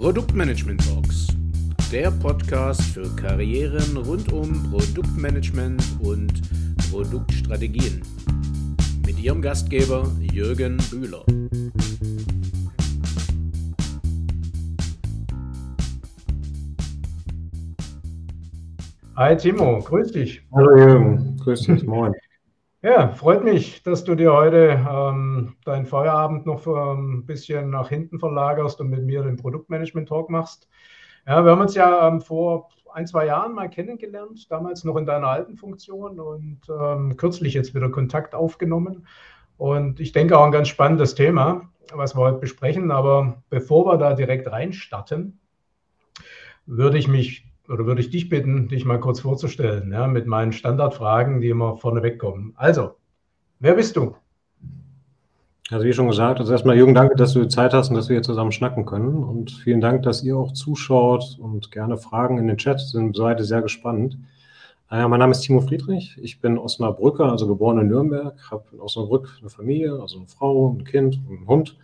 Produktmanagement Talks, der Podcast für Karrieren rund um Produktmanagement und Produktstrategien. Mit Ihrem Gastgeber Jürgen Bühler. Hi Timo, grüß dich. Hallo Jürgen, grüß dich, moin. Ja, freut mich, dass du dir heute ähm, deinen Feierabend noch ein bisschen nach hinten verlagerst und mit mir den Produktmanagement-Talk machst. Ja, wir haben uns ja ähm, vor ein, zwei Jahren mal kennengelernt, damals noch in deiner alten Funktion und ähm, kürzlich jetzt wieder Kontakt aufgenommen. Und ich denke auch ein ganz spannendes Thema, was wir heute besprechen. Aber bevor wir da direkt reinstarten, würde ich mich oder würde ich dich bitten, dich mal kurz vorzustellen, ja, mit meinen Standardfragen, die immer vorneweg kommen. Also, wer bist du? Also wie schon gesagt, also erstmal Jürgen, danke, dass du Zeit hast und dass wir hier zusammen schnacken können. Und vielen Dank, dass ihr auch zuschaut und gerne Fragen in den Chat sind. Seid sehr gespannt. Äh, mein Name ist Timo Friedrich. Ich bin Osnabrücker, also geboren in Nürnberg, habe in Osnabrück eine Familie, also eine Frau, ein Kind und einen Hund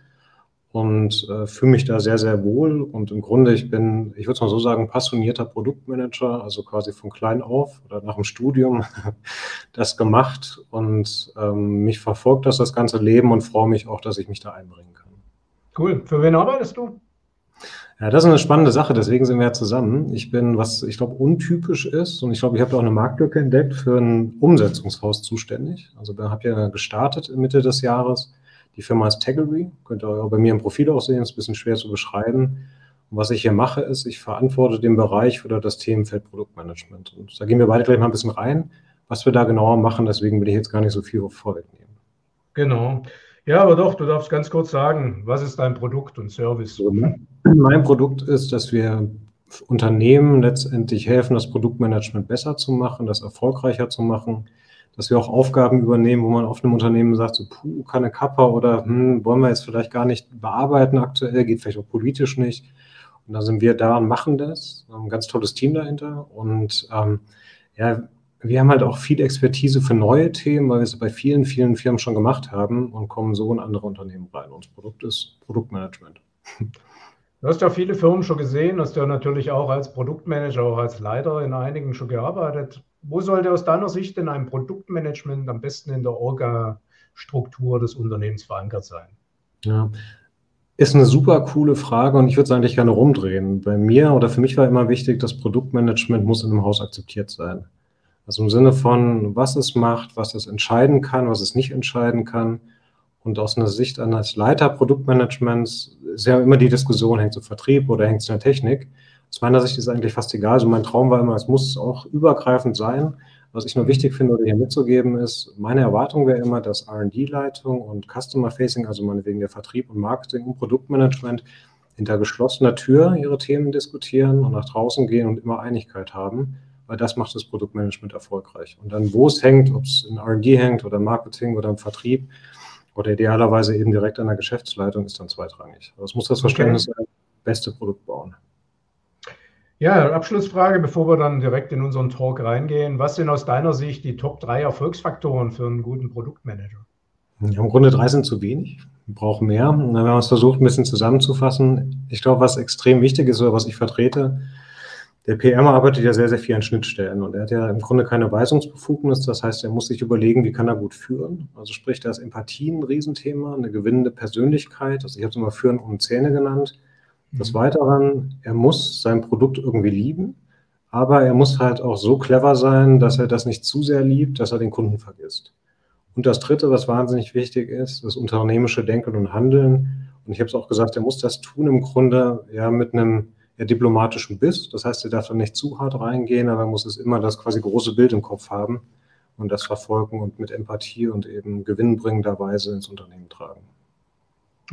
und äh, fühle mich da sehr, sehr wohl. Und im Grunde, ich bin, ich würde es mal so sagen, passionierter Produktmanager, also quasi von klein auf oder nach dem Studium das gemacht und ähm, mich verfolgt das das ganze Leben und freue mich auch, dass ich mich da einbringen kann. Cool. Für wen arbeitest du? Ja, das ist eine spannende Sache, deswegen sind wir ja zusammen. Ich bin, was ich glaube untypisch ist, und ich glaube, ich habe auch eine Marktlücke entdeckt, für ein Umsetzungshaus zuständig. Also habe ja gestartet Mitte des Jahres die Firma ist Taggery, könnt ihr auch bei mir im Profil auch sehen, ist ein bisschen schwer zu beschreiben. Und was ich hier mache, ist, ich verantworte den Bereich oder das Themenfeld Produktmanagement. Und da gehen wir beide gleich mal ein bisschen rein, was wir da genauer machen. Deswegen will ich jetzt gar nicht so viel vorwegnehmen. Genau. Ja, aber doch, du darfst ganz kurz sagen, was ist dein Produkt und Service? Mein Produkt ist, dass wir Unternehmen letztendlich helfen, das Produktmanagement besser zu machen, das erfolgreicher zu machen, dass wir auch Aufgaben übernehmen, wo man auf einem Unternehmen sagt, so, puh, keine Kappa oder hm, wollen wir jetzt vielleicht gar nicht bearbeiten aktuell, geht vielleicht auch politisch nicht. Und da sind wir da und machen das. Ein ganz tolles Team dahinter. Und ähm, ja, wir haben halt auch viel Expertise für neue Themen, weil wir es bei vielen, vielen Firmen schon gemacht haben und kommen so in andere Unternehmen rein. Unser Produkt ist Produktmanagement. Du hast ja viele Firmen schon gesehen, hast ja natürlich auch als Produktmanager, auch als Leiter in einigen schon gearbeitet. Wo sollte aus deiner Sicht denn ein Produktmanagement am besten in der Orga-Struktur des Unternehmens verankert sein? Ja, ist eine super coole Frage und ich würde es eigentlich gerne rumdrehen. Bei mir oder für mich war immer wichtig, das Produktmanagement muss in einem Haus akzeptiert sein. Also im Sinne von, was es macht, was es entscheiden kann, was es nicht entscheiden kann. Und aus einer Sicht eines Leiter Produktmanagements ist ja immer die Diskussion, hängt es im Vertrieb oder hängt es in der Technik? Aus meiner Sicht ist es eigentlich fast egal. Also mein Traum war immer, es muss auch übergreifend sein. Was ich nur wichtig finde oder hier mitzugeben ist, meine Erwartung wäre immer, dass R&D-Leitung und Customer Facing, also meinetwegen der Vertrieb und Marketing und Produktmanagement hinter geschlossener Tür ihre Themen diskutieren und nach draußen gehen und immer Einigkeit haben, weil das macht das Produktmanagement erfolgreich. Und dann, wo es hängt, ob es in R&D hängt oder Marketing oder im Vertrieb oder idealerweise eben direkt an der Geschäftsleitung, ist dann zweitrangig. Aber es muss das Verständnis okay. sein, beste Produkt bauen. Ja, Abschlussfrage, bevor wir dann direkt in unseren Talk reingehen. Was sind aus deiner Sicht die Top 3 Erfolgsfaktoren für einen guten Produktmanager? Ja, Im Grunde drei sind zu wenig. Wir brauchen mehr. Wir haben es versucht, ein bisschen zusammenzufassen. Ich glaube, was extrem wichtig ist oder was ich vertrete, der PM arbeitet ja sehr, sehr viel an Schnittstellen und er hat ja im Grunde keine Weisungsbefugnis. Das heißt, er muss sich überlegen, wie kann er gut führen. Also sprich, da ist Empathie ein Riesenthema, eine gewinnende Persönlichkeit. Also ich habe es immer Führen um Zähne genannt. Des mhm. Weiteren, er muss sein Produkt irgendwie lieben, aber er muss halt auch so clever sein, dass er das nicht zu sehr liebt, dass er den Kunden vergisst. Und das Dritte, was wahnsinnig wichtig ist, das unternehmische Denken und Handeln. Und ich habe es auch gesagt, er muss das tun im Grunde ja mit einem ja, diplomatischen Biss. Das heißt, er darf da nicht zu hart reingehen, aber er muss es immer das quasi große Bild im Kopf haben und das verfolgen und mit Empathie und eben gewinnbringender Weise ins Unternehmen tragen.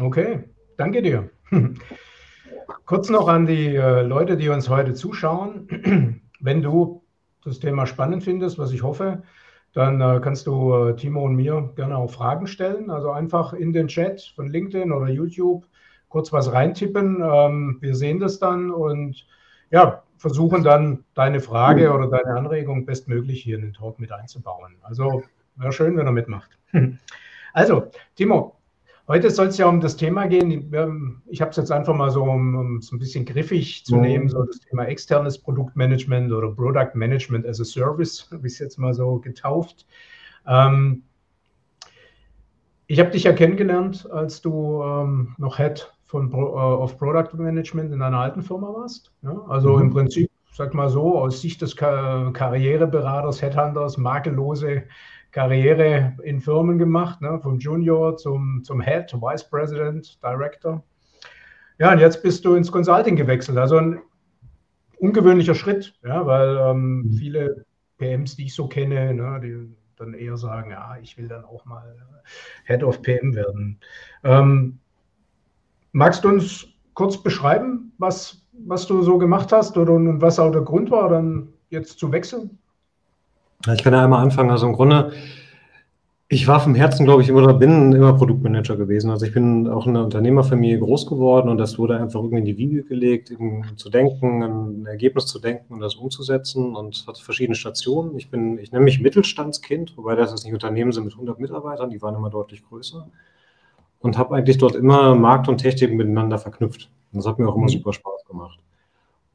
Okay, danke dir. Kurz noch an die äh, Leute, die uns heute zuschauen. Wenn du das Thema spannend findest, was ich hoffe, dann äh, kannst du äh, Timo und mir gerne auch Fragen stellen. Also einfach in den Chat von LinkedIn oder YouTube kurz was reintippen. Ähm, wir sehen das dann und ja, versuchen dann deine Frage oder deine Anregung bestmöglich hier in den Talk mit einzubauen. Also wäre schön, wenn er mitmacht. Also, Timo, Heute soll es ja um das Thema gehen. Ich habe es jetzt einfach mal so, um, um es ein bisschen griffig zu mhm. nehmen, so das Thema externes Produktmanagement oder Product Management as a Service, habe ich es jetzt mal so getauft. Ähm, ich habe dich ja kennengelernt, als du ähm, noch Head von Pro, uh, of Product Management in deiner alten Firma warst. Ja? Also mhm. im Prinzip, sag mal so, aus Sicht des Kar Karriereberaters, Headhunters, makellose Karriere in Firmen gemacht, ne? vom Junior zum, zum Head, Vice President, Director. Ja, und jetzt bist du ins Consulting gewechselt. Also ein ungewöhnlicher Schritt, ja, weil ähm, mhm. viele PMs, die ich so kenne, ne, die dann eher sagen, ja, ich will dann auch mal Head of PM werden. Ähm, magst du uns kurz beschreiben, was, was du so gemacht hast oder und was auch der Grund war, dann jetzt zu wechseln? Ich kann ja einmal anfangen. Also im Grunde, ich war vom Herzen, glaube ich, immer oder bin immer Produktmanager gewesen. Also ich bin auch in einer Unternehmerfamilie groß geworden und das wurde einfach irgendwie in die Wiege gelegt, zu denken, ein Ergebnis zu denken und das umzusetzen und hat verschiedene Stationen. Ich bin, ich nenne mich Mittelstandskind, wobei das jetzt nicht Unternehmen sind mit 100 Mitarbeitern, die waren immer deutlich größer und habe eigentlich dort immer Markt und Technik miteinander verknüpft. Und das hat mir auch immer mhm. super Spaß gemacht.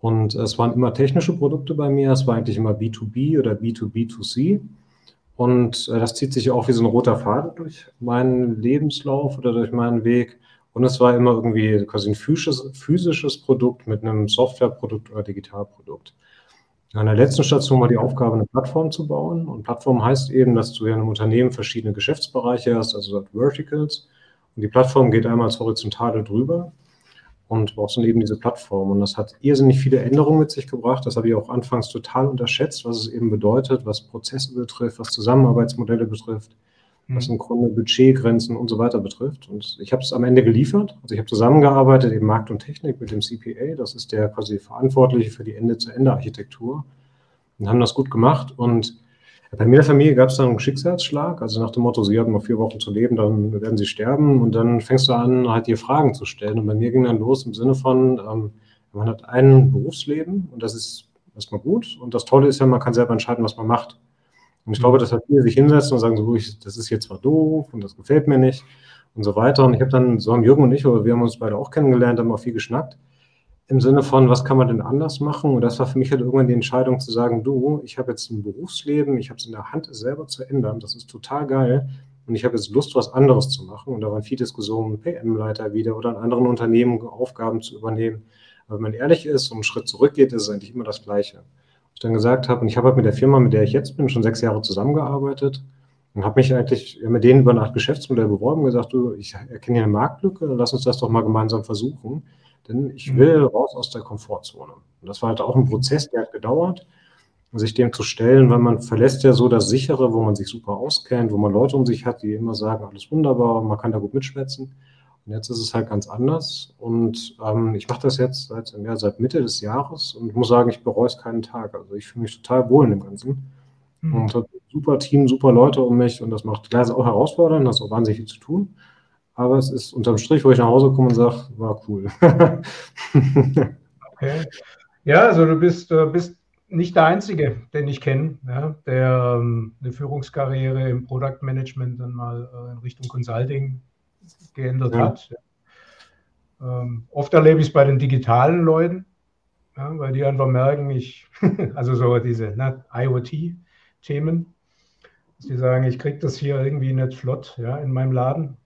Und es waren immer technische Produkte bei mir, es war eigentlich immer B2B oder B2B2C. Und äh, das zieht sich auch wie so ein roter Faden durch meinen Lebenslauf oder durch meinen Weg. Und es war immer irgendwie quasi ein physisches, physisches Produkt mit einem Softwareprodukt oder Digitalprodukt. An der letzten Station war die Aufgabe, eine Plattform zu bauen. Und Plattform heißt eben, dass du in einem Unternehmen verschiedene Geschäftsbereiche hast, also Verticals. Und die Plattform geht einmal als Horizontale drüber und brauchst dann eben diese Plattform. Und das hat irrsinnig viele Änderungen mit sich gebracht. Das habe ich auch anfangs total unterschätzt, was es eben bedeutet, was Prozesse betrifft, was Zusammenarbeitsmodelle betrifft, mhm. was im Grunde Budgetgrenzen und so weiter betrifft. Und ich habe es am Ende geliefert. Also ich habe zusammengearbeitet, eben Markt und Technik mit dem CPA. Das ist der quasi Verantwortliche für die Ende-zu-Ende-Architektur. Und haben das gut gemacht. Und bei mir in der Familie gab es dann einen Schicksalsschlag, also nach dem Motto, Sie haben noch vier Wochen zu leben, dann werden Sie sterben und dann fängst du an, halt dir Fragen zu stellen. Und bei mir ging dann los im Sinne von, ähm, man hat ein Berufsleben und das ist erstmal gut und das Tolle ist ja, man kann selber entscheiden, was man macht. Und ich glaube, dass halt viele sich hinsetzen und sagen, so, ich, das ist jetzt zwar doof und das gefällt mir nicht und so weiter. Und ich habe dann, so haben Jürgen und ich, aber wir haben uns beide auch kennengelernt, haben auch viel geschnackt im Sinne von, was kann man denn anders machen? Und das war für mich halt irgendwann die Entscheidung zu sagen, du, ich habe jetzt ein Berufsleben, ich habe es in der Hand, es selber zu ändern. Das ist total geil. Und ich habe jetzt Lust, was anderes zu machen. Und da waren viele Diskussionen, PM-Leiter wieder oder in anderen Unternehmen Aufgaben zu übernehmen. Aber wenn man ehrlich ist und einen Schritt zurückgeht, ist es eigentlich immer das Gleiche. Ich dann gesagt habe, und ich habe halt mit der Firma, mit der ich jetzt bin, schon sechs Jahre zusammengearbeitet und habe mich eigentlich mit denen über eine Art Geschäftsmodell beworben und gesagt, du, ich erkenne hier eine Marktlücke, lass uns das doch mal gemeinsam versuchen. Denn ich mhm. will raus aus der Komfortzone. Und das war halt auch ein Prozess, der hat gedauert, sich dem zu stellen, weil man verlässt ja so das Sichere, wo man sich super auskennt, wo man Leute um sich hat, die immer sagen, alles wunderbar, man kann da gut mitschwätzen. Und jetzt ist es halt ganz anders. Und ähm, ich mache das jetzt seit, ja, seit Mitte des Jahres und muss sagen, ich bereue es keinen Tag. Also ich fühle mich total wohl in dem Ganzen. Mhm. Und habe super Team, super Leute um mich und das macht klar, ist auch herausfordernd, das ist auch wahnsinnig viel zu tun aber es ist unterm Strich, wo ich nach Hause komme und sage, war cool. okay. Ja, also du bist, du bist nicht der Einzige, den ich kenne, ja, der ähm, eine Führungskarriere im Product Management dann mal äh, in Richtung Consulting geändert ja. hat. Ja. Ähm, oft erlebe ich es bei den digitalen Leuten, weil die einfach merken, ich, also so diese ne, IoT-Themen, dass die sagen, ich kriege das hier irgendwie nicht flott ja, in meinem Laden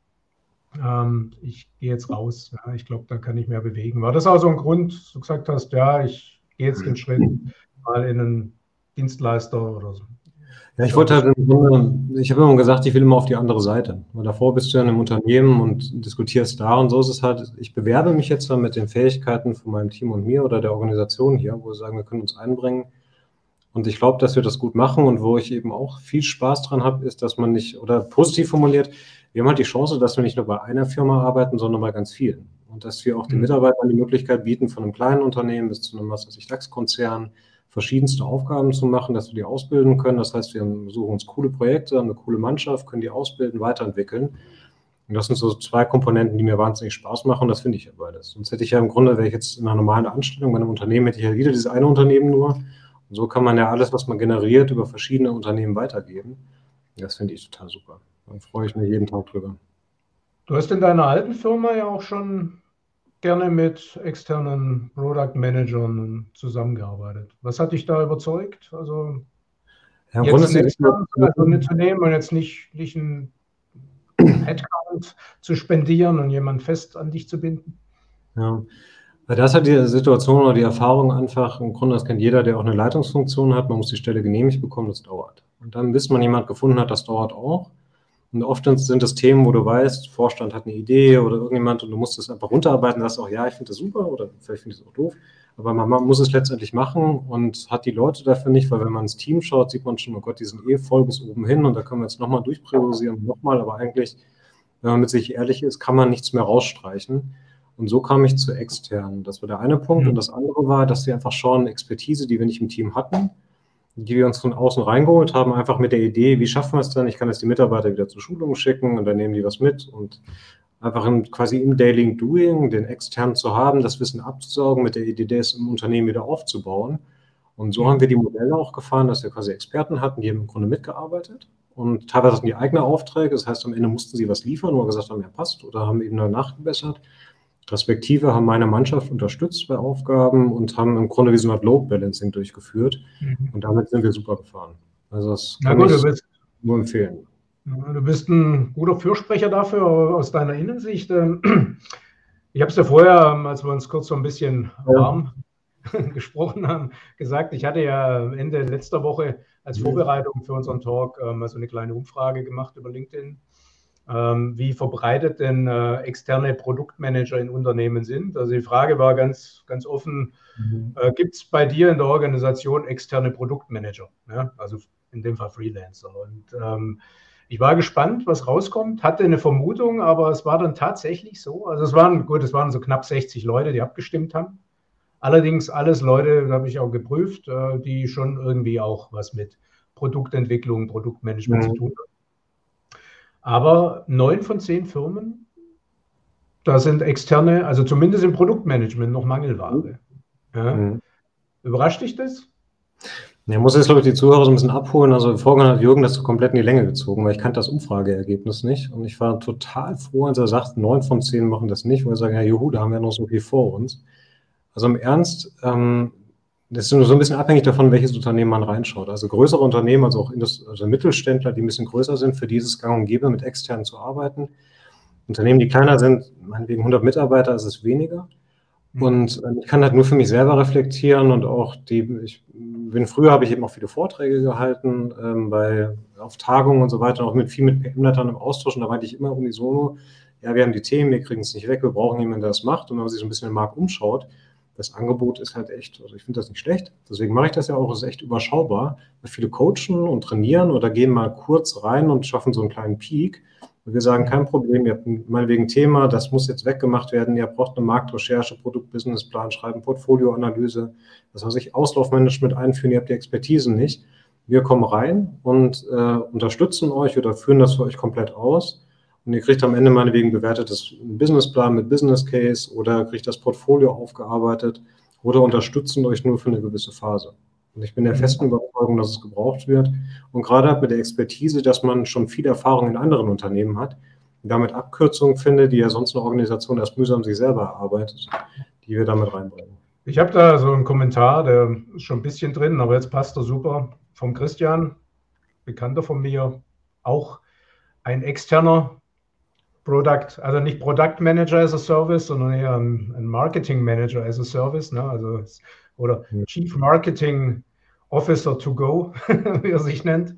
ähm, ich gehe jetzt raus. Ja, ich glaube, da kann ich mehr bewegen. War das auch so ein Grund, du gesagt hast, ja, ich gehe jetzt den Schritt mal in einen Dienstleister oder so? Ja, ich wollte halt im ich habe immer gesagt, ich will immer auf die andere Seite. Weil davor bist du ja in einem Unternehmen und diskutierst da und so ist es halt, ich bewerbe mich jetzt dann mit den Fähigkeiten von meinem Team und mir oder der Organisation hier, wo wir sagen, wir können uns einbringen. Und ich glaube, dass wir das gut machen und wo ich eben auch viel Spaß dran habe, ist, dass man nicht, oder positiv formuliert, wir haben halt die Chance, dass wir nicht nur bei einer Firma arbeiten, sondern bei ganz vielen. Und dass wir auch den mhm. Mitarbeitern die Möglichkeit bieten, von einem kleinen Unternehmen bis zu einem, was weiß ich, DAX-Konzern, verschiedenste Aufgaben zu machen, dass wir die ausbilden können. Das heißt, wir suchen uns coole Projekte, eine coole Mannschaft, können die ausbilden, weiterentwickeln. Und das sind so zwei Komponenten, die mir wahnsinnig Spaß machen. Und das finde ich ja beides. Sonst hätte ich ja im Grunde, wäre ich jetzt in einer normalen Anstellung bei einem Unternehmen, hätte ich ja wieder dieses eine Unternehmen nur. Und so kann man ja alles, was man generiert, über verschiedene Unternehmen weitergeben. Das finde ich total super. Da freue ich mich jeden Tag drüber. Du hast in deiner alten Firma ja auch schon gerne mit externen Product Managern zusammengearbeitet. Was hat dich da überzeugt? Also ja, jetzt einen externen also mitzunehmen und jetzt nicht, nicht einen Headcount zu spendieren und jemanden fest an dich zu binden? Ja, weil das hat die Situation oder die Erfahrung einfach, im Grunde, das kennt jeder, der auch eine Leitungsfunktion hat, man muss die Stelle genehmigt bekommen, das dauert. Und dann, bis man jemand gefunden hat, das dauert auch. Und oft sind das Themen, wo du weißt, Vorstand hat eine Idee oder irgendjemand und du musst es einfach runterarbeiten, sagst auch, ja, ich finde das super oder vielleicht finde ich es auch doof. Aber man, man, muss es letztendlich machen und hat die Leute dafür nicht, weil wenn man ins Team schaut, sieht man schon, oh Gott, die sind eh voll bis oben hin und da können wir jetzt nochmal durchpriorisieren, nochmal, aber eigentlich, wenn man mit sich ehrlich ist, kann man nichts mehr rausstreichen. Und so kam ich zu externen. Das war der eine Punkt. Mhm. Und das andere war, dass sie einfach schauen, Expertise, die wir nicht im Team hatten, die wir uns von außen reingeholt haben, einfach mit der Idee, wie schaffen wir es dann? Ich kann jetzt die Mitarbeiter wieder zur Schulung schicken und dann nehmen die was mit und einfach im, quasi im Daily Doing den externen zu haben, das Wissen abzusaugen, mit der Idee, es im Unternehmen wieder aufzubauen. Und so haben wir die Modelle auch gefahren, dass wir quasi Experten hatten, die haben im Grunde mitgearbeitet und teilweise hatten die eigene Aufträge. Das heißt, am Ende mussten sie was liefern, wo wir gesagt haben, ja passt oder haben eben neu nachgebessert. Respektive haben meine Mannschaft unterstützt bei Aufgaben und haben im Grunde wie so eine Art Load Balancing durchgeführt. Mhm. Und damit sind wir super gefahren. Also das kann gut, ich bist, nur empfehlen. Du bist ein guter Fürsprecher dafür aus deiner Innensicht. Ähm, ich habe es ja vorher, ähm, als wir uns kurz so ein bisschen warm ja. gesprochen haben, gesagt, ich hatte ja Ende letzter Woche als mhm. Vorbereitung für unseren Talk mal ähm, so eine kleine Umfrage gemacht über LinkedIn wie verbreitet denn äh, externe Produktmanager in Unternehmen sind. Also die Frage war ganz, ganz offen, mhm. äh, gibt es bei dir in der Organisation externe Produktmanager? Ja? Also in dem Fall Freelancer. Und ähm, ich war gespannt, was rauskommt, hatte eine Vermutung, aber es war dann tatsächlich so. Also es waren, gut, es waren so knapp 60 Leute, die abgestimmt haben. Allerdings alles Leute, habe ich auch geprüft, äh, die schon irgendwie auch was mit Produktentwicklung, Produktmanagement mhm. zu tun haben. Aber neun von zehn Firmen, da sind externe, also zumindest im Produktmanagement noch Mangelware. Ja. Mhm. Überrascht dich das? Ja, muss jetzt, glaube ich, die Zuhörer so ein bisschen abholen. Also vorhin hat Jürgen das so komplett in die Länge gezogen, weil ich kannte das Umfrageergebnis nicht. Und ich war total froh, als er sagt, neun von zehn machen das nicht, weil wir sagen, ja, juhu, da haben wir noch so viel vor uns. Also im Ernst, ähm, das ist nur so ein bisschen abhängig davon, welches Unternehmen man reinschaut. Also größere Unternehmen, also auch Indust also Mittelständler, die ein bisschen größer sind, für dieses Gang und Gäbe mit externen zu arbeiten. Unternehmen, die kleiner sind, meinetwegen 100 Mitarbeiter, ist es weniger. Mhm. Und äh, ich kann halt nur für mich selber reflektieren und auch die, ich bin früher habe ich eben auch viele Vorträge gehalten, ähm, bei, auf Tagungen und so weiter, auch mit viel mit PM-Leitern im Austausch und da meinte ich immer unisono, ja, wir haben die Themen, wir kriegen es nicht weg, wir brauchen jemanden, der das macht und wenn man sich so ein bisschen im Markt umschaut, das Angebot ist halt echt, also ich finde das nicht schlecht. Deswegen mache ich das ja auch, ist echt überschaubar. Viele coachen und trainieren oder gehen mal kurz rein und schaffen so einen kleinen Peak. Und wir sagen, kein Problem, ihr habt meinetwegen ein Thema, das muss jetzt weggemacht werden, ihr braucht eine Marktrecherche, Produktbusinessplan schreiben, Portfolioanalyse, das heißt, ich Auslaufmanagement einführen, ihr habt die Expertise nicht. Wir kommen rein und äh, unterstützen euch oder führen das für euch komplett aus und ihr kriegt am Ende meinetwegen bewertetes Businessplan mit Business Case oder kriegt das Portfolio aufgearbeitet oder unterstützen euch nur für eine gewisse Phase. Und ich bin der mhm. festen Überzeugung, dass es gebraucht wird. Und gerade mit der Expertise, dass man schon viel Erfahrung in anderen Unternehmen hat, damit Abkürzungen findet, die ja sonst eine Organisation erst mühsam sich selber erarbeitet, die wir damit reinbringen. Ich habe da so einen Kommentar, der ist schon ein bisschen drin, aber jetzt passt er super. Vom Christian, Bekannter von mir, auch ein externer Product, also nicht Product Manager as a Service, sondern eher ein, ein Marketing Manager as a Service, ne? also, oder Chief Marketing Officer to go, wie er sich nennt.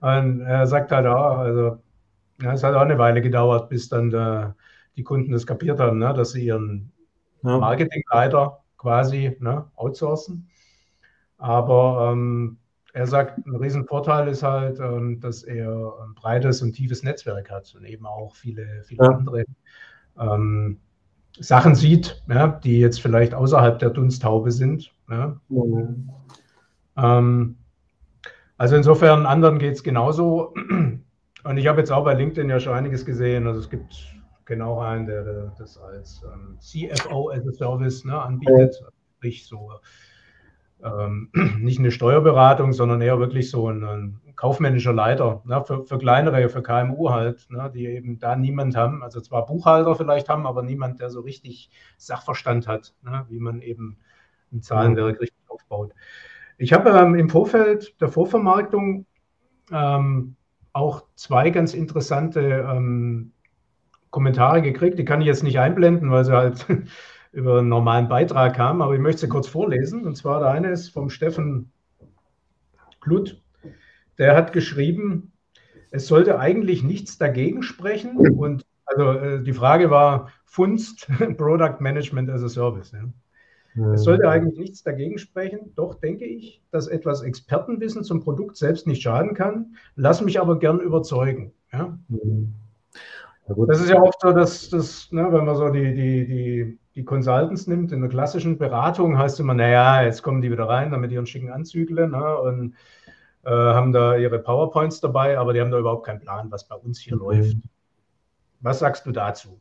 Und er sagt halt auch, also ja, es hat auch eine Weile gedauert, bis dann der, die Kunden das kapiert haben, ne? dass sie ihren ja. Marketingleiter quasi ne, outsourcen. Aber ähm, er sagt, ein Riesenvorteil ist halt, ähm, dass er ein breites und tiefes Netzwerk hat und eben auch viele, viele ja. andere ähm, Sachen sieht, ja, die jetzt vielleicht außerhalb der Dunsthaube sind. Ja. Mhm. Ähm, also insofern, anderen geht es genauso. Und ich habe jetzt auch bei LinkedIn ja schon einiges gesehen. Also es gibt genau einen, der das als ähm, CFO as a Service ne, anbietet, sprich so ähm, nicht eine Steuerberatung, sondern eher wirklich so ein, ein kaufmännischer Leiter ne, für, für, kleinere, für KMU halt, ne, die eben da niemand haben, also zwar Buchhalter vielleicht haben, aber niemand, der so richtig Sachverstand hat, ne, wie man eben ein Zahlenwerk richtig aufbaut. Ich habe ähm, im Vorfeld der Vorvermarktung ähm, auch zwei ganz interessante ähm, Kommentare gekriegt. Die kann ich jetzt nicht einblenden, weil sie halt über einen normalen Beitrag kamen, aber ich möchte sie kurz vorlesen. Und zwar der eine ist vom Steffen Klutt. Der hat geschrieben, es sollte eigentlich nichts dagegen sprechen. Und also äh, die Frage war Funst, Product Management as a Service. Ja. Es sollte eigentlich nichts dagegen sprechen. Doch denke ich, dass etwas Expertenwissen zum Produkt selbst nicht schaden kann. Lass mich aber gern überzeugen. Ja? Das ist ja oft so, dass, dass ne, wenn man so die, die, die, die Consultants nimmt, in der klassischen Beratung heißt immer, naja, jetzt kommen die wieder rein, damit ihren schicken Anzügle ne, und äh, haben da ihre PowerPoints dabei, aber die haben da überhaupt keinen Plan, was bei uns hier mhm. läuft. Was sagst du dazu?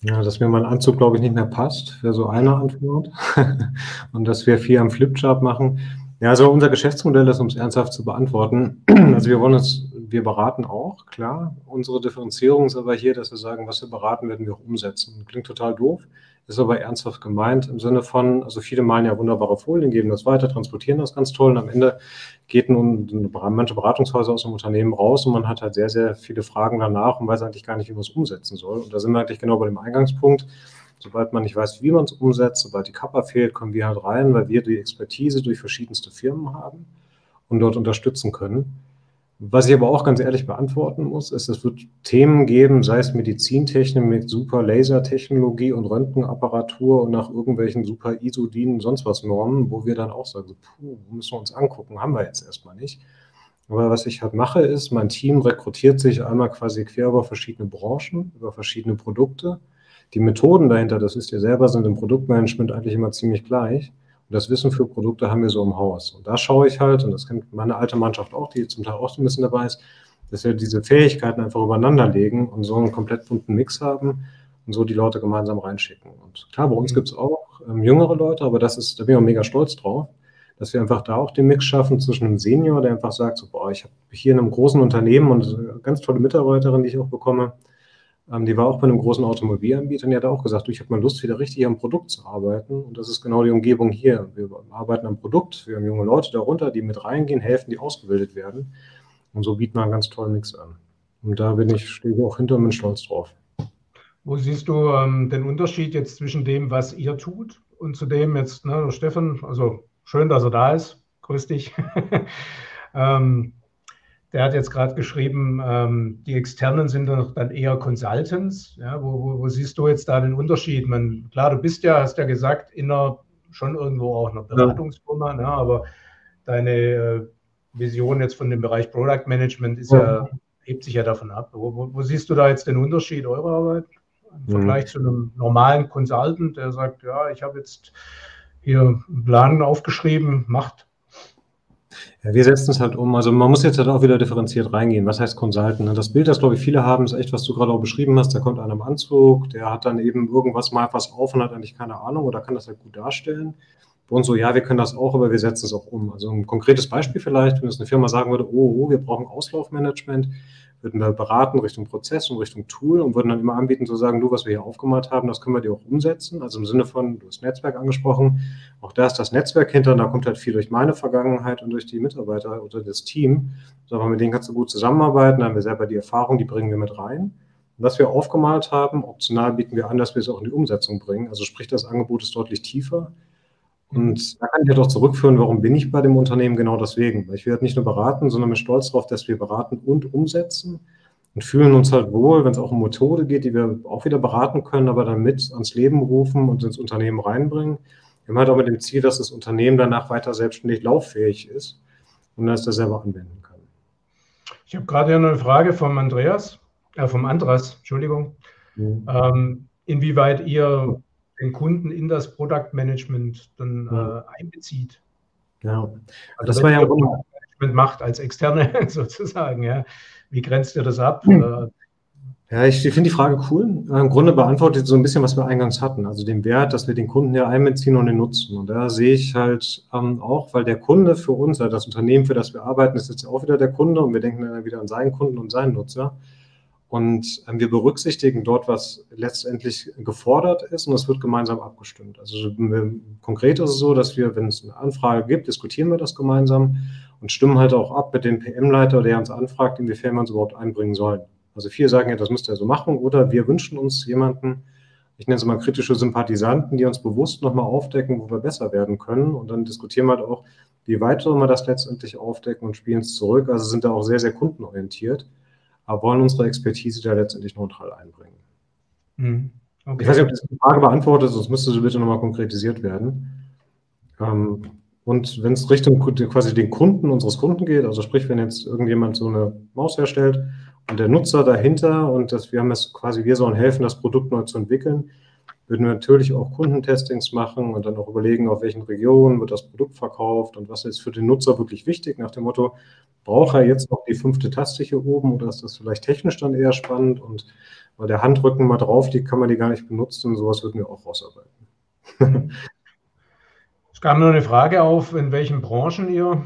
Ja, dass mir mein Anzug, glaube ich, nicht mehr passt, wäre so eine Antwort. und dass wir viel am Flipchart machen. Ja, also unser Geschäftsmodell ist, um es ernsthaft zu beantworten. Also wir wollen uns, wir beraten auch, klar. Unsere Differenzierung ist aber hier, dass wir sagen, was wir beraten, werden wir auch umsetzen. Klingt total doof, ist aber ernsthaft gemeint im Sinne von, also viele malen ja wunderbare Folien, geben das weiter, transportieren das ganz toll und am Ende geht nun manche Beratungshäuser aus dem Unternehmen raus und man hat halt sehr, sehr viele Fragen danach und weiß eigentlich gar nicht, wie man es umsetzen soll. Und da sind wir eigentlich genau bei dem Eingangspunkt. Sobald man nicht weiß, wie man es umsetzt, sobald die Kappa fehlt, kommen wir halt rein, weil wir die Expertise durch verschiedenste Firmen haben und dort unterstützen können. Was ich aber auch ganz ehrlich beantworten muss, ist, es wird Themen geben, sei es Medizintechnik mit super Lasertechnologie und Röntgenapparatur und nach irgendwelchen super ISO-DIN sonst was Normen, wo wir dann auch sagen, puh, müssen wir uns angucken, haben wir jetzt erstmal nicht. Aber was ich halt mache, ist, mein Team rekrutiert sich einmal quasi quer über verschiedene Branchen, über verschiedene Produkte. Die Methoden dahinter, das wisst ihr selber, sind im Produktmanagement eigentlich immer ziemlich gleich. Und das Wissen für Produkte haben wir so im Haus. Und da schaue ich halt, und das kennt meine alte Mannschaft auch, die zum Teil auch so ein bisschen dabei ist, dass wir diese Fähigkeiten einfach übereinander legen und so einen komplett bunten Mix haben und so die Leute gemeinsam reinschicken. Und klar, bei uns mhm. gibt es auch ähm, jüngere Leute, aber das ist, da bin ich auch mega stolz drauf, dass wir einfach da auch den Mix schaffen zwischen einem Senior, der einfach sagt, so, boah, ich habe hier in einem großen Unternehmen und eine ganz tolle Mitarbeiterin, die ich auch bekomme, ähm, die war auch bei einem großen Automobilanbieter und die hat auch gesagt, du, ich habe mal Lust, wieder richtig am Produkt zu arbeiten. Und das ist genau die Umgebung hier. Wir arbeiten am Produkt, wir haben junge Leute darunter, die mit reingehen, helfen, die ausgebildet werden. Und so bieten wir einen ganz tollen Mix an. Und da bin ich, stehe ich auch hinter und stolz drauf. Wo siehst du ähm, den Unterschied jetzt zwischen dem, was ihr tut und zu dem jetzt, ne, Steffen, also schön, dass er da ist, grüß dich. ähm, der hat jetzt gerade geschrieben, ähm, die Externen sind dann eher Consultants. Ja, wo, wo, wo, siehst du jetzt da den Unterschied? Man, klar, du bist ja, hast ja gesagt, in einer, schon irgendwo auch einer Beratungsfirma, ja. ne, aber deine äh, Vision jetzt von dem Bereich Product Management ist ja, ja hebt sich ja davon ab. Wo, wo, siehst du da jetzt den Unterschied eurer Arbeit im Vergleich mhm. zu einem normalen Consultant, der sagt, ja, ich habe jetzt hier einen Plan aufgeschrieben, macht ja, wir setzen es halt um. Also man muss jetzt halt auch wieder differenziert reingehen. Was heißt Consultant? Ne? Das Bild, das glaube ich viele haben, ist echt, was du gerade auch beschrieben hast. Da kommt einer im Anzug, der hat dann eben irgendwas mal was auf und hat eigentlich keine Ahnung oder kann das halt gut darstellen. Uns so, ja, wir können das auch, aber wir setzen es auch um. Also ein konkretes Beispiel vielleicht, wenn jetzt eine Firma sagen würde, oh, oh wir brauchen Auslaufmanagement, würden wir beraten Richtung Prozess und Richtung Tool und würden dann immer anbieten zu sagen, du, was wir hier aufgemalt haben, das können wir dir auch umsetzen. Also im Sinne von, du hast Netzwerk angesprochen, auch da ist das Netzwerk hinter, da kommt halt viel durch meine Vergangenheit und durch die Mitarbeiter oder das Team. Aber mit denen kannst du gut zusammenarbeiten, da haben wir selber die Erfahrung, die bringen wir mit rein. Und was wir aufgemalt haben, optional bieten wir an, dass wir es auch in die Umsetzung bringen. Also sprich, das Angebot ist deutlich tiefer. Und da kann ich ja doch zurückführen, warum bin ich bei dem Unternehmen genau deswegen. Weil ich werde nicht nur beraten, sondern bin stolz darauf, dass wir beraten und umsetzen und fühlen uns halt wohl, wenn es auch um Methode geht, die wir auch wieder beraten können, aber dann mit ans Leben rufen und ins Unternehmen reinbringen. Wir haben halt auch mit dem Ziel, dass das Unternehmen danach weiter selbstständig lauffähig ist und dass das selber anwenden kann. Ich habe gerade eine Frage vom Andreas, äh, vom Andras, Entschuldigung. Mhm. Ähm, inwieweit ihr den Kunden in das Product Management dann ja. äh, einbezieht. Ja, also das war ja Management macht als Externe sozusagen. Ja. Wie grenzt ihr das ab? Mhm. Ja, ich finde die Frage cool. Im Grunde beantwortet so ein bisschen, was wir eingangs hatten. Also den Wert, dass wir den Kunden ja einbeziehen und den nutzen. Und da sehe ich halt ähm, auch, weil der Kunde für uns, also das Unternehmen, für das wir arbeiten, ist jetzt auch wieder der Kunde und wir denken dann wieder an seinen Kunden und seinen Nutzer. Und ähm, wir berücksichtigen dort, was letztendlich gefordert ist und es wird gemeinsam abgestimmt. Also konkret ist es so, dass wir, wenn es eine Anfrage gibt, diskutieren wir das gemeinsam und stimmen halt auch ab mit dem PM-Leiter, der uns anfragt, inwiefern wir uns überhaupt einbringen sollen. Also viele sagen ja, das müsst ihr so machen oder wir wünschen uns jemanden, ich nenne es mal kritische Sympathisanten, die uns bewusst nochmal aufdecken, wo wir besser werden können. Und dann diskutieren wir halt auch, wie weit sollen wir das letztendlich aufdecken und spielen es zurück. Also sind da auch sehr, sehr kundenorientiert, aber wollen unsere Expertise da letztendlich neutral einbringen. Mhm. Okay. Ich weiß nicht, ob das die Frage beantwortet, sonst müsste sie bitte nochmal konkretisiert werden. Ähm, und wenn es Richtung quasi den Kunden unseres Kunden geht, also sprich, wenn jetzt irgendjemand so eine Maus herstellt und der Nutzer dahinter und dass wir haben es quasi, wir sollen helfen, das Produkt neu zu entwickeln, würden wir natürlich auch Kundentestings machen und dann auch überlegen, auf welchen Regionen wird das Produkt verkauft und was ist für den Nutzer wirklich wichtig, nach dem Motto, braucht er jetzt noch die fünfte Taste hier oben oder ist das vielleicht technisch dann eher spannend und weil der Handrücken mal drauf liegt, kann man die gar nicht benutzen, sowas würden wir auch rausarbeiten. es kam nur eine Frage auf, in welchen Branchen ihr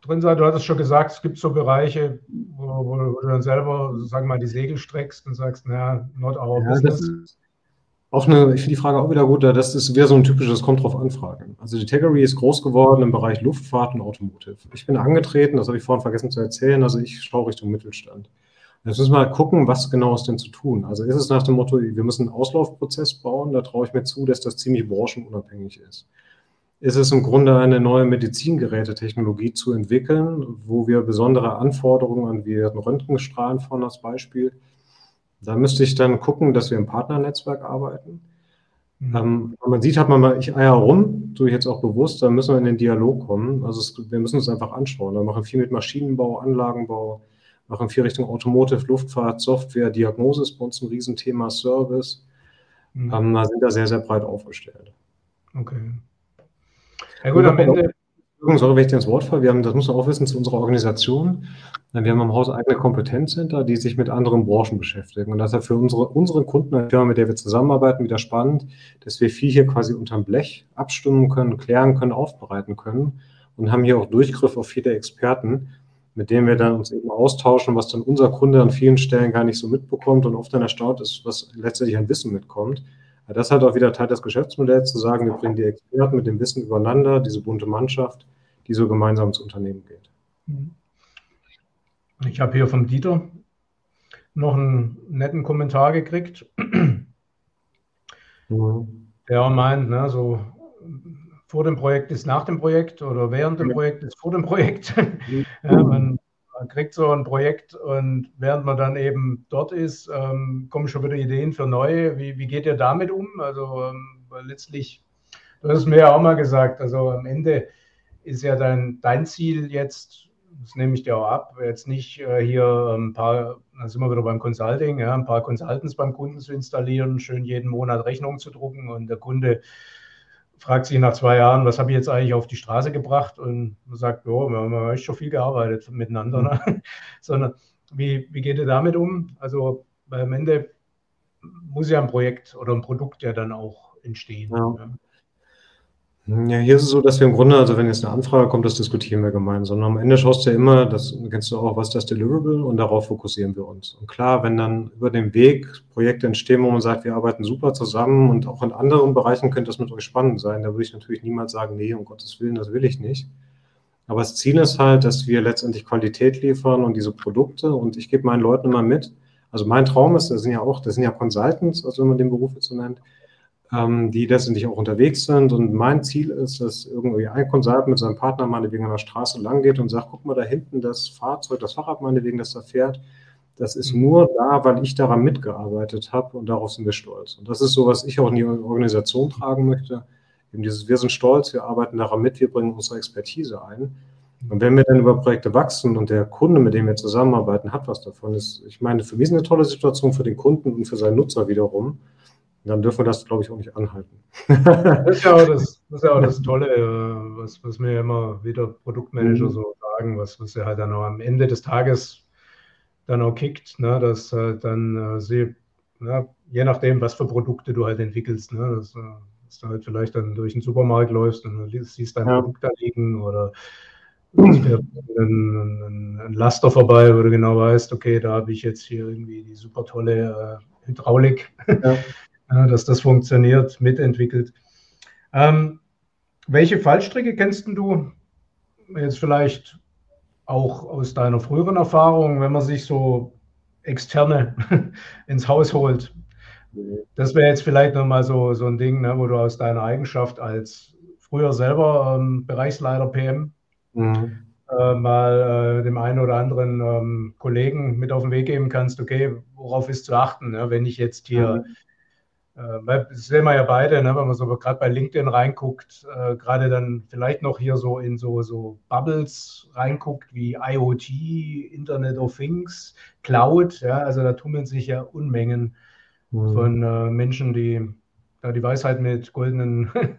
drin seid. Du hattest schon gesagt, es gibt so Bereiche, wo, wo, du dann selber, sagen wir mal, die Segel streckst und sagst, naja, not our ja, business. Auch eine, ich finde die Frage auch wieder gut, das ist wieder so ein typisches kommt drauf Anfragen. Also die Tegory ist groß geworden im Bereich Luftfahrt und Automotive. Ich bin angetreten, das habe ich vorhin vergessen zu erzählen, also ich schaue Richtung Mittelstand. Jetzt müssen wir mal gucken, was genau ist denn zu tun. Also ist es nach dem Motto, wir müssen einen Auslaufprozess bauen, da traue ich mir zu, dass das ziemlich branchenunabhängig ist ist es im Grunde eine neue Medizingerätetechnologie zu entwickeln, wo wir besondere Anforderungen an, wir hatten Röntgenstrahlen von als Beispiel. Da müsste ich dann gucken, dass wir im Partnernetzwerk arbeiten. Mhm. Ähm, man sieht, hat man mal, ich eier rum, tue ich jetzt auch bewusst, da müssen wir in den Dialog kommen. Also es, wir müssen uns einfach anschauen. Wir machen viel mit Maschinenbau, Anlagenbau, machen viel Richtung Automotive, Luftfahrt, Software, Diagnose ist bei uns ein Riesenthema, Service. Mhm. Ähm, da sind wir sehr, sehr breit aufgestellt. Okay. Ja gut, am Ende. Sorry, wenn ich dir ins Wort falle. Wir haben, das muss man auch wissen, zu unserer Organisation. Wir haben im Haus eigene Kompetenzcenter, die sich mit anderen Branchen beschäftigen. Und das ist ja für unsere, unsere Kunden, eine Firma, mit der wir zusammenarbeiten, wieder spannend, dass wir viel hier quasi unterm Blech abstimmen können, klären können, aufbereiten können und haben hier auch Durchgriff auf viele Experten, mit denen wir dann uns eben austauschen, was dann unser Kunde an vielen Stellen gar nicht so mitbekommt und oft dann erstaunt ist, was letztendlich an Wissen mitkommt. Das ist halt auch wieder Teil des Geschäftsmodells, zu sagen, wir bringen die Experten mit dem Wissen übereinander, diese bunte Mannschaft, die so gemeinsam ins Unternehmen geht. Mhm. Ich habe hier vom Dieter noch einen netten Kommentar gekriegt. Mhm. Der meint, ne, so vor dem Projekt ist nach dem Projekt oder während dem Projekt ist vor dem Projekt. Mhm. ja, man man kriegt so ein Projekt und während man dann eben dort ist, ähm, kommen schon wieder Ideen für neue. Wie, wie geht ihr damit um? Also ähm, letztlich, du hast es mir ja auch mal gesagt, also am Ende ist ja dein, dein Ziel jetzt, das nehme ich dir auch ab, jetzt nicht äh, hier ein paar, da sind wir wieder beim Consulting, ja, ein paar Consultants beim Kunden zu installieren, schön jeden Monat Rechnungen zu drucken und der Kunde fragt sich nach zwei Jahren, was habe ich jetzt eigentlich auf die Straße gebracht? Und man sagt, oh, wir haben echt schon viel gearbeitet miteinander. Ne? Mhm. Sondern wie, wie geht ihr damit um? Also weil am Ende muss ja ein Projekt oder ein Produkt ja dann auch entstehen. Ja. Ja. Ja, hier ist es so, dass wir im Grunde, also wenn jetzt eine Anfrage kommt, das diskutieren wir gemeinsam. Und am Ende schaust du ja immer, das kennst du auch, was ist das Deliverable und darauf fokussieren wir uns. Und klar, wenn dann über den Weg Projekte entstehen, wo man sagt, wir arbeiten super zusammen und auch in anderen Bereichen könnte das mit euch spannend sein, da würde ich natürlich niemals sagen, nee, um Gottes Willen, das will ich nicht. Aber das Ziel ist halt, dass wir letztendlich Qualität liefern und diese Produkte und ich gebe meinen Leuten immer mit. Also mein Traum ist, das sind ja auch, das sind ja Consultants, also wenn man den Beruf jetzt so nennt, die letztendlich auch unterwegs sind. Und mein Ziel ist, dass irgendwie ein Konsultant mit seinem Partner meinetwegen an der Straße lang geht und sagt, guck mal da hinten das Fahrzeug, das Fahrrad meinetwegen, das da fährt. Das ist mhm. nur da, weil ich daran mitgearbeitet habe und darauf sind wir stolz. Und das ist so, was ich auch in die Organisation tragen möchte. Eben dieses, wir sind stolz, wir arbeiten daran mit, wir bringen unsere Expertise ein. Und wenn wir dann über Projekte wachsen und der Kunde, mit dem wir zusammenarbeiten, hat was davon, ist, ich meine, für mich ist eine tolle Situation für den Kunden und für seinen Nutzer wiederum dann dürfen wir das, glaube ich, auch nicht anhalten. das, ist ja auch das, das, ja auch das Tolle, äh, was, was mir immer wieder Produktmanager mhm. so sagen, was, was ja halt dann auch am Ende des Tages dann auch kickt, ne, dass äh, dann äh, sie, ne, je nachdem, was für Produkte du halt entwickelst, ne, dass, äh, dass du halt vielleicht dann durch den Supermarkt läufst und siehst dein ja. Produkt da liegen oder ein, ein, Laster vorbei, wo du genau weißt, okay, da habe ich jetzt hier irgendwie die super tolle äh, Hydraulik, ja. dass das funktioniert, mitentwickelt. Ähm, welche Fallstricke kennst du jetzt vielleicht auch aus deiner früheren Erfahrung, wenn man sich so externe ins Haus holt? Das wäre jetzt vielleicht nochmal so, so ein Ding, ne, wo du aus deiner Eigenschaft als früher selber ähm, Bereichsleiter PM mhm. äh, mal äh, dem einen oder anderen ähm, Kollegen mit auf den Weg geben kannst, okay, worauf ist zu achten, ne, wenn ich jetzt hier mhm äh, das sehen wir ja beide, ne, wenn man so gerade bei LinkedIn reinguckt, äh, gerade dann vielleicht noch hier so in so, so Bubbles reinguckt wie IoT, Internet of Things, Cloud, ja, also da tummeln sich ja Unmengen mhm. von äh, Menschen, die da die Weisheit mit goldenen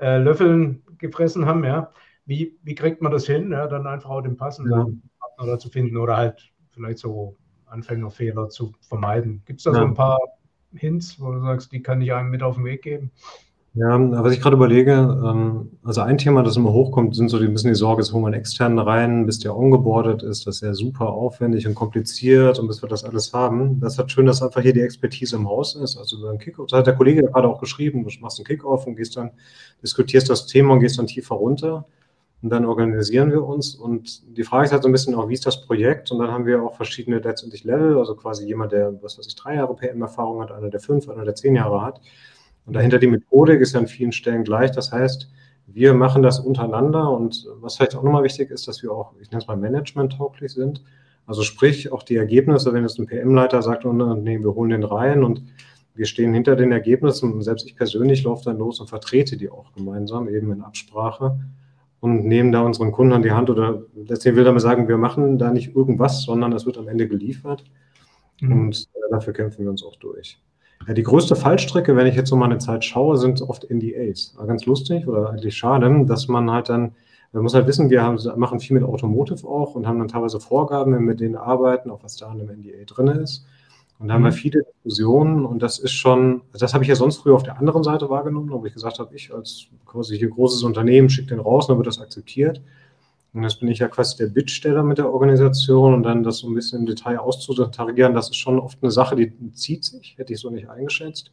äh, Löffeln gefressen haben, ja. Wie, wie kriegt man das hin, ja, dann einfach auch den passenden ja. Partner zu finden oder halt vielleicht so Anfängerfehler zu vermeiden? Gibt es da ja. so ein paar Hints, wo du sagst, die kann ich einem mit auf den Weg geben? Ja, was ich gerade überlege, ähm, also ein Thema, das immer hochkommt, sind so ein bisschen die Sorge, es holen wir einen externen rein, bis der ongeboardet ist, das ist ja super aufwendig und kompliziert und bis wir das alles haben. Das hat schön, dass einfach hier die Expertise im Haus ist. Also über einen Kickoff, das hat der Kollege gerade auch geschrieben, du machst einen Kickoff und gehst dann, diskutierst das Thema und gehst dann tiefer runter. Und dann organisieren wir uns. Und die Frage ist halt so ein bisschen auch, wie ist das Projekt? Und dann haben wir auch verschiedene letztendlich Level, also quasi jemand, der, was weiß ich, drei Jahre PM-Erfahrung hat, einer, der fünf, einer, der zehn Jahre hat. Und dahinter die Methodik ist ja an vielen Stellen gleich. Das heißt, wir machen das untereinander. Und was vielleicht auch nochmal wichtig ist, dass wir auch, ich nenne es mal Management-tauglich sind. Also sprich, auch die Ergebnisse, wenn jetzt ein PM-Leiter sagt, oh, nee, wir holen den rein und wir stehen hinter den Ergebnissen. Und selbst ich persönlich laufe dann los und vertrete die auch gemeinsam, eben in Absprache und nehmen da unseren Kunden an die Hand oder letztendlich will damit sagen, wir machen da nicht irgendwas, sondern es wird am Ende geliefert mhm. und äh, dafür kämpfen wir uns auch durch. Ja, die größte Fallstrecke, wenn ich jetzt so mal eine Zeit schaue, sind oft NDAs. Ganz lustig oder eigentlich schade, dass man halt dann, man muss halt wissen, wir haben, machen viel mit Automotive auch und haben dann teilweise Vorgaben, wenn wir mit denen arbeiten, auch was da in dem NDA drin ist. Und da haben wir mhm. viele Diskussionen und das ist schon, das habe ich ja sonst früher auf der anderen Seite wahrgenommen, wo ich gesagt habe, ich als quasi hier großes Unternehmen schicke den raus, dann wird das akzeptiert. Und jetzt bin ich ja quasi der Bittsteller mit der Organisation und dann das so ein bisschen im Detail auszutarieren, das ist schon oft eine Sache, die zieht sich, hätte ich so nicht eingeschätzt.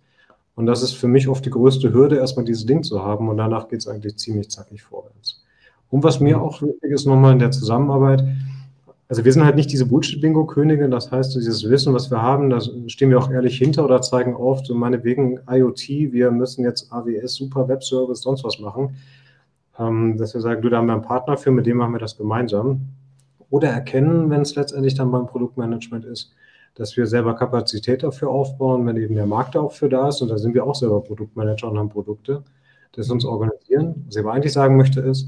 Und das ist für mich oft die größte Hürde, erstmal dieses Ding zu haben und danach geht es eigentlich ziemlich zackig vorwärts. Und was mir auch wichtig ist, nochmal in der Zusammenarbeit, also wir sind halt nicht diese Bullshit-Bingo-Könige, das heißt, dieses Wissen, was wir haben, da stehen wir auch ehrlich hinter oder zeigen auf, so meinetwegen IoT, wir müssen jetzt AWS, Super Web Service, sonst was machen, ähm, dass wir sagen, du, da haben wir einen Partner für, mit dem machen wir das gemeinsam. Oder erkennen, wenn es letztendlich dann beim Produktmanagement ist, dass wir selber Kapazität dafür aufbauen, wenn eben der Markt auch für da ist, und da sind wir auch selber Produktmanager und haben Produkte, das uns organisieren. Was ich aber eigentlich sagen möchte ist,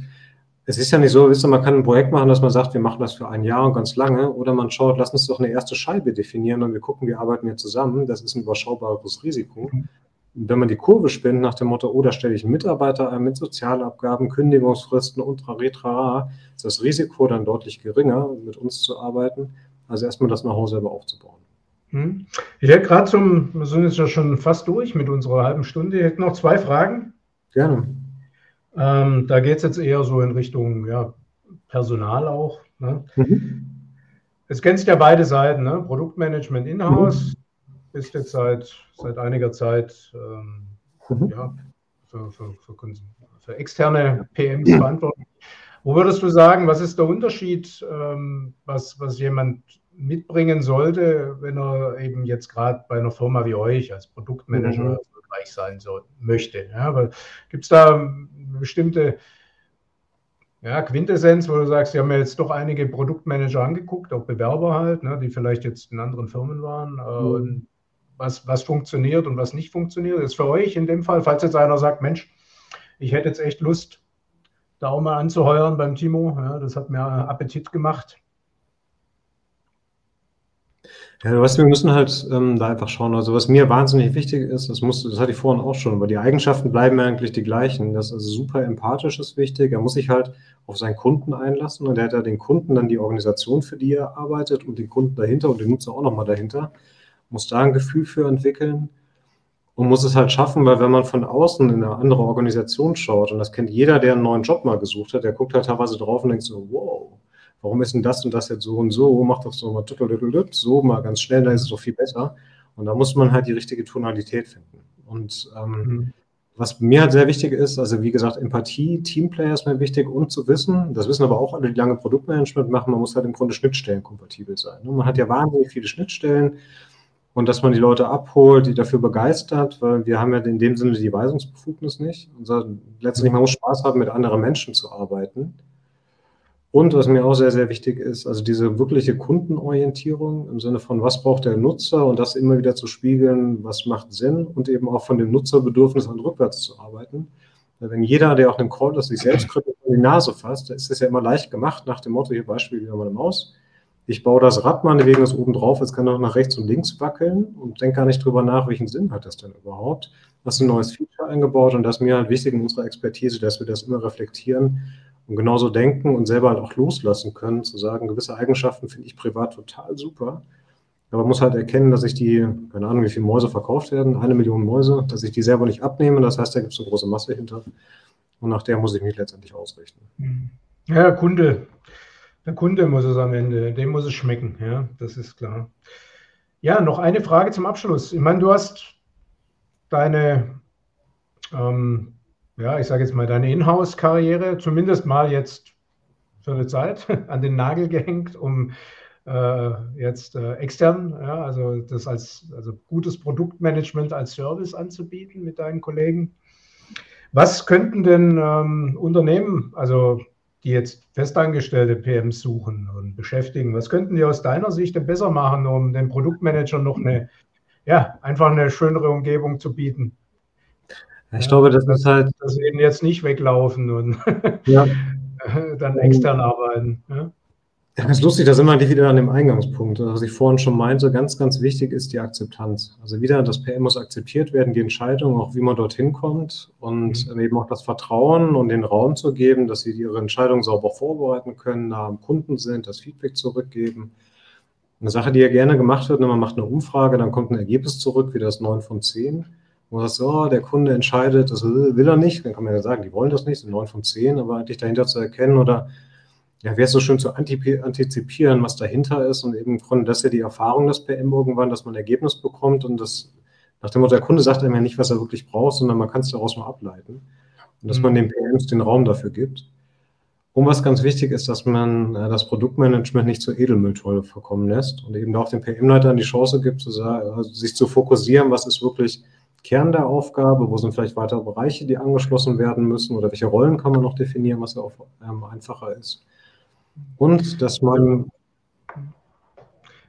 es ist ja nicht so, wisst ihr, man kann ein Projekt machen, dass man sagt, wir machen das für ein Jahr und ganz lange, oder man schaut, lass uns doch eine erste Scheibe definieren und wir gucken, wir arbeiten hier zusammen. Das ist ein überschaubares Risiko. Und wenn man die Kurve spinnt nach dem Motto, oh, da stelle ich Mitarbeiter ein mit Sozialabgaben, Kündigungsfristen und retrara, ist das Risiko dann deutlich geringer, mit uns zu arbeiten, also erstmal das Know-how selber aufzubauen. Hm. Ich hätte gerade zum, wir sind jetzt ja schon fast durch mit unserer halben Stunde, ich hätte noch zwei Fragen. Gerne. Ähm, da geht es jetzt eher so in Richtung ja, Personal auch. Ne? Mhm. Jetzt kennst du ja beide Seiten, ne? Produktmanagement in-house, mhm. bist jetzt seit, seit einiger Zeit ähm, mhm. ja, für, für, für, für, externe PMs verantwortlich. Wo würdest du sagen, was ist der Unterschied, ähm, was, was jemand mitbringen sollte, wenn er eben jetzt gerade bei einer Firma wie euch als Produktmanager mhm. Erfolgreich sein soll, möchte? Ja, Gibt es da bestimmte ja, Quintessenz, wo du sagst, wir haben ja jetzt doch einige Produktmanager angeguckt, auch Bewerber halt, ne, die vielleicht jetzt in anderen Firmen waren. Äh, mhm. und was, was funktioniert und was nicht funktioniert. Ist für euch in dem Fall, falls jetzt einer sagt, Mensch, ich hätte jetzt echt Lust, da auch mal anzuheuern beim Timo, ja, das hat mir Appetit gemacht. Ja, weißt, wir müssen halt ähm, da einfach schauen. Also was mir wahnsinnig wichtig ist, das muss, das hatte ich vorhin auch schon, aber die Eigenschaften bleiben eigentlich die gleichen. Das ist also super empathisch ist wichtig. Er muss sich halt auf seinen Kunden einlassen und er hat ja den Kunden dann die Organisation, für die er arbeitet und den Kunden dahinter und den Nutzer auch nochmal dahinter. Muss da ein Gefühl für entwickeln und muss es halt schaffen, weil wenn man von außen in eine andere Organisation schaut, und das kennt jeder, der einen neuen Job mal gesucht hat, der guckt halt teilweise drauf und denkt so, wow, warum ist denn das und das jetzt so und so, mach doch so mal so mal ganz schnell, da ist es doch viel besser. Und da muss man halt die richtige Tonalität finden. Und ähm, mhm. was mir halt sehr wichtig ist, also wie gesagt, Empathie, Teamplayer ist mir wichtig und zu wissen, das wissen aber auch alle, die lange Produktmanagement machen, man muss halt im Grunde schnittstellenkompatibel sein. Ne? Man hat ja wahnsinnig viele Schnittstellen und dass man die Leute abholt, die dafür begeistert, weil wir haben ja in dem Sinne die Weisungsbefugnis nicht. Und letztendlich, man muss Spaß haben, mit anderen Menschen zu arbeiten. Und was mir auch sehr, sehr wichtig ist, also diese wirkliche Kundenorientierung im Sinne von, was braucht der Nutzer und das immer wieder zu spiegeln, was macht Sinn und eben auch von dem Nutzerbedürfnis an rückwärts zu arbeiten. Wenn jeder, der auch einen Call das sich selbst kritisch in die Nase fasst, dann ist das ja immer leicht gemacht, nach dem Motto, hier Beispiel wieder mal eine Maus. Ich baue das Rad meinetwegen das oben drauf, es kann auch nach rechts und links wackeln und denke gar nicht drüber nach, welchen Sinn hat das denn überhaupt. Hast ein neues Feature eingebaut und das ist mir halt wichtig in unserer Expertise, dass wir das immer reflektieren und genauso denken und selber halt auch loslassen können, zu sagen, gewisse Eigenschaften finde ich privat total super. Aber man muss halt erkennen, dass ich die, keine Ahnung, wie viele Mäuse verkauft werden, eine Million Mäuse, dass ich die selber nicht abnehme. Das heißt, da gibt es eine große Masse hinter. Und nach der muss ich mich letztendlich ausrichten. Mhm. Ja, Kunde. Der Kunde muss es am Ende, dem muss es schmecken, ja, das ist klar. Ja, noch eine Frage zum Abschluss. Ich meine, du hast deine ähm, ja, ich sage jetzt mal, deine Inhouse-Karriere zumindest mal jetzt für eine Zeit an den Nagel gehängt, um äh, jetzt äh, extern, ja, also das als also gutes Produktmanagement als Service anzubieten mit deinen Kollegen. Was könnten denn ähm, Unternehmen, also die jetzt festangestellte PMs suchen und beschäftigen, was könnten die aus deiner Sicht denn besser machen, um den Produktmanager noch eine, ja, einfach eine schönere Umgebung zu bieten? Ich ja, glaube, das dass, ist halt. Dass sie eben jetzt nicht weglaufen und ja. dann extern arbeiten. Ja? Ja, ganz lustig, da sind wir wieder an dem Eingangspunkt. Was ich vorhin schon meinte, ganz, ganz wichtig ist die Akzeptanz. Also wieder, das PM muss akzeptiert werden, die Entscheidung, auch wie man dorthin kommt und mhm. eben auch das Vertrauen und den Raum zu geben, dass sie ihre Entscheidung sauber vorbereiten können, nah am Kunden sind, das Feedback zurückgeben. Eine Sache, die ja gerne gemacht wird, ne, man macht eine Umfrage, dann kommt ein Ergebnis zurück, wie das 9 von 10 wo man sagt, so, der Kunde entscheidet, das will er nicht, dann kann man ja sagen, die wollen das nicht, sind neun von zehn, aber eigentlich dahinter zu erkennen oder ja, wäre es so schön zu antizipieren, was dahinter ist und eben von das ist ja die Erfahrung des PM irgendwann, dass man ein Ergebnis bekommt und das nach dem Motto, der Kunde sagt einem ja nicht, was er wirklich braucht, sondern man kann es daraus mal ableiten und dass mhm. man den PMs den Raum dafür gibt. Und was ganz wichtig ist, dass man äh, das Produktmanagement nicht zur Edelmülltonne verkommen lässt und eben auch den PM-Leitern die Chance gibt, zu sagen, also sich zu fokussieren, was ist wirklich Kern der Aufgabe? Wo sind vielleicht weitere Bereiche, die angeschlossen werden müssen? Oder welche Rollen kann man noch definieren, was ja auch ähm, einfacher ist? Und dass man.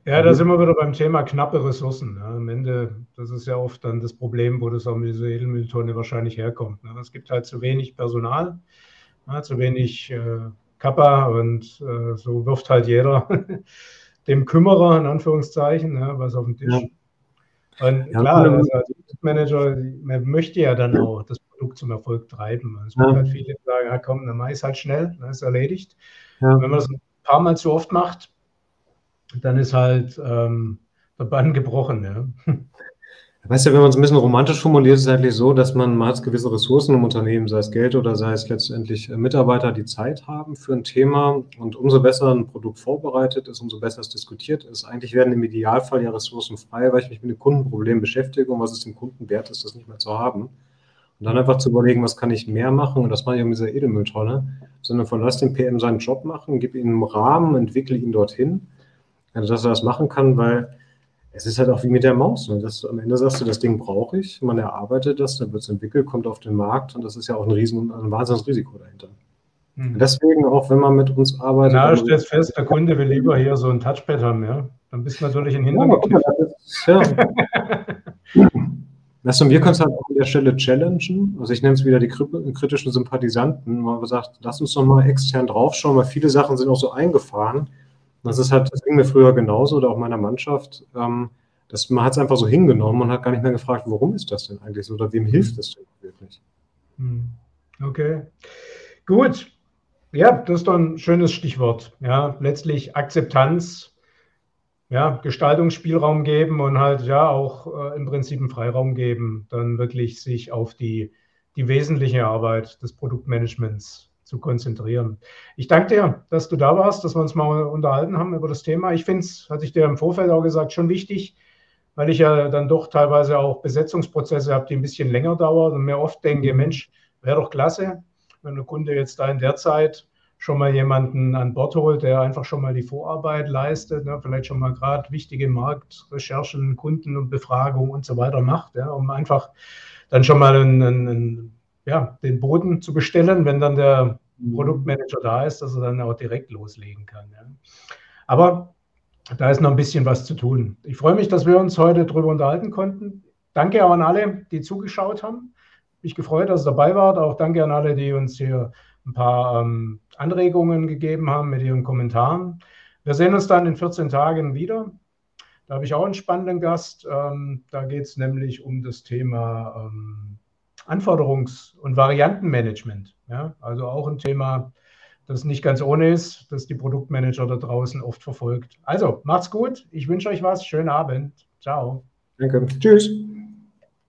Ja, da sind wir wieder beim Thema knappe Ressourcen. Ja, am Ende, das ist ja oft dann das Problem, wo das auch mit dieser Edelmülltonne wahrscheinlich herkommt. Ne? Es gibt halt zu wenig Personal, ja, zu wenig äh, Kappa und äh, so wirft halt jeder dem Kümmerer, in Anführungszeichen, ja, was auf den Tisch. Und ja, klar, also als Manager, man möchte ja dann auch das Produkt zum Erfolg treiben. Es gibt ja. halt viele, sagen, ja komm, dann mach ich es halt schnell, dann ist erledigt. Ja. Wenn man das ein paar Mal zu oft macht, dann ist halt ähm, der Bann gebrochen. Ja. Weißt du, wenn man es ein bisschen romantisch formuliert, ist es eigentlich so, dass man, hat gewisse Ressourcen im Unternehmen, sei es Geld oder sei es letztendlich äh, Mitarbeiter, die Zeit haben für ein Thema. Und umso besser ein Produkt vorbereitet ist, umso besser es diskutiert ist. Eigentlich werden im Idealfall ja Ressourcen frei, weil ich mich mit dem Kundenproblem beschäftige und was es dem Kunden wert ist, das nicht mehr zu haben. Und dann einfach zu überlegen, was kann ich mehr machen? Und das mache ich mit dieser Edelmülltonne, sondern von lass den PM seinen Job machen, gib ihm einen Rahmen, entwickle ihn dorthin, dass er das machen kann, weil es ist halt auch wie mit der Maus. Ne? Das, am Ende sagst du, das Ding brauche ich, man erarbeitet das, dann wird es entwickelt, kommt auf den Markt und das ist ja auch ein riesen, ein wahnsinniges Risiko dahinter. Mhm. Deswegen, auch wenn man mit uns arbeitet. Na, stellst fest, der Kunde will lieber hier so ein Touchpad haben, ja. Dann bist du natürlich ein Hintergrund. Ja, ja. Du, wir können es halt auch an der Stelle challengen. Also ich nenne es wieder die kritischen Sympathisanten, man sagt, lass uns doch mal extern draufschauen, weil viele Sachen sind auch so eingefahren Das ist halt, das ging mir früher genauso oder auch meiner Mannschaft. Ähm, das, man hat es einfach so hingenommen und hat gar nicht mehr gefragt, warum ist das denn eigentlich so oder wem hilft es denn wirklich? Hm. Okay. Gut. Ja, das ist doch ein schönes Stichwort. Ja, letztlich Akzeptanz, ja, Gestaltungsspielraum geben und halt ja auch äh, im Prinzip einen Freiraum geben, dann wirklich sich auf die, die wesentliche Arbeit des Produktmanagements zu konzentrieren. Ich danke dir, dass du da warst, dass wir uns mal unterhalten haben über das Thema. Ich finde es, hatte ich dir im Vorfeld auch gesagt, schon wichtig, weil ich ja dann doch teilweise auch Besetzungsprozesse habe, die ein bisschen länger dauern und mir oft denke, Mensch, wäre doch klasse, wenn der Kunde jetzt da in der Zeit schon mal jemanden an Bord holt, der einfach schon mal die Vorarbeit leistet, ne, vielleicht schon mal gerade wichtige Marktrecherchen, Kunden und Befragung und so weiter macht, ja, um einfach dann schon mal einen, einen, ja, den Boden zu bestellen, wenn dann der Mhm. Produktmanager da ist, dass er dann auch direkt loslegen kann. Ja. Aber da ist noch ein bisschen was zu tun. Ich freue mich, dass wir uns heute darüber unterhalten konnten. Danke auch an alle, die zugeschaut haben. Mich gefreut, dass ihr dabei wart. Auch danke an alle, die uns hier ein paar ähm, Anregungen gegeben haben mit ihren Kommentaren. Wir sehen uns dann in 14 Tagen wieder. Da habe ich auch einen spannenden Gast. Ähm, da geht es nämlich um das Thema ähm, Anforderungs- und Variantenmanagement. Ja, also auch ein Thema, das nicht ganz ohne ist, das die Produktmanager da draußen oft verfolgt. Also macht's gut. Ich wünsche euch was. Schönen Abend. Ciao. Danke. Tschüss.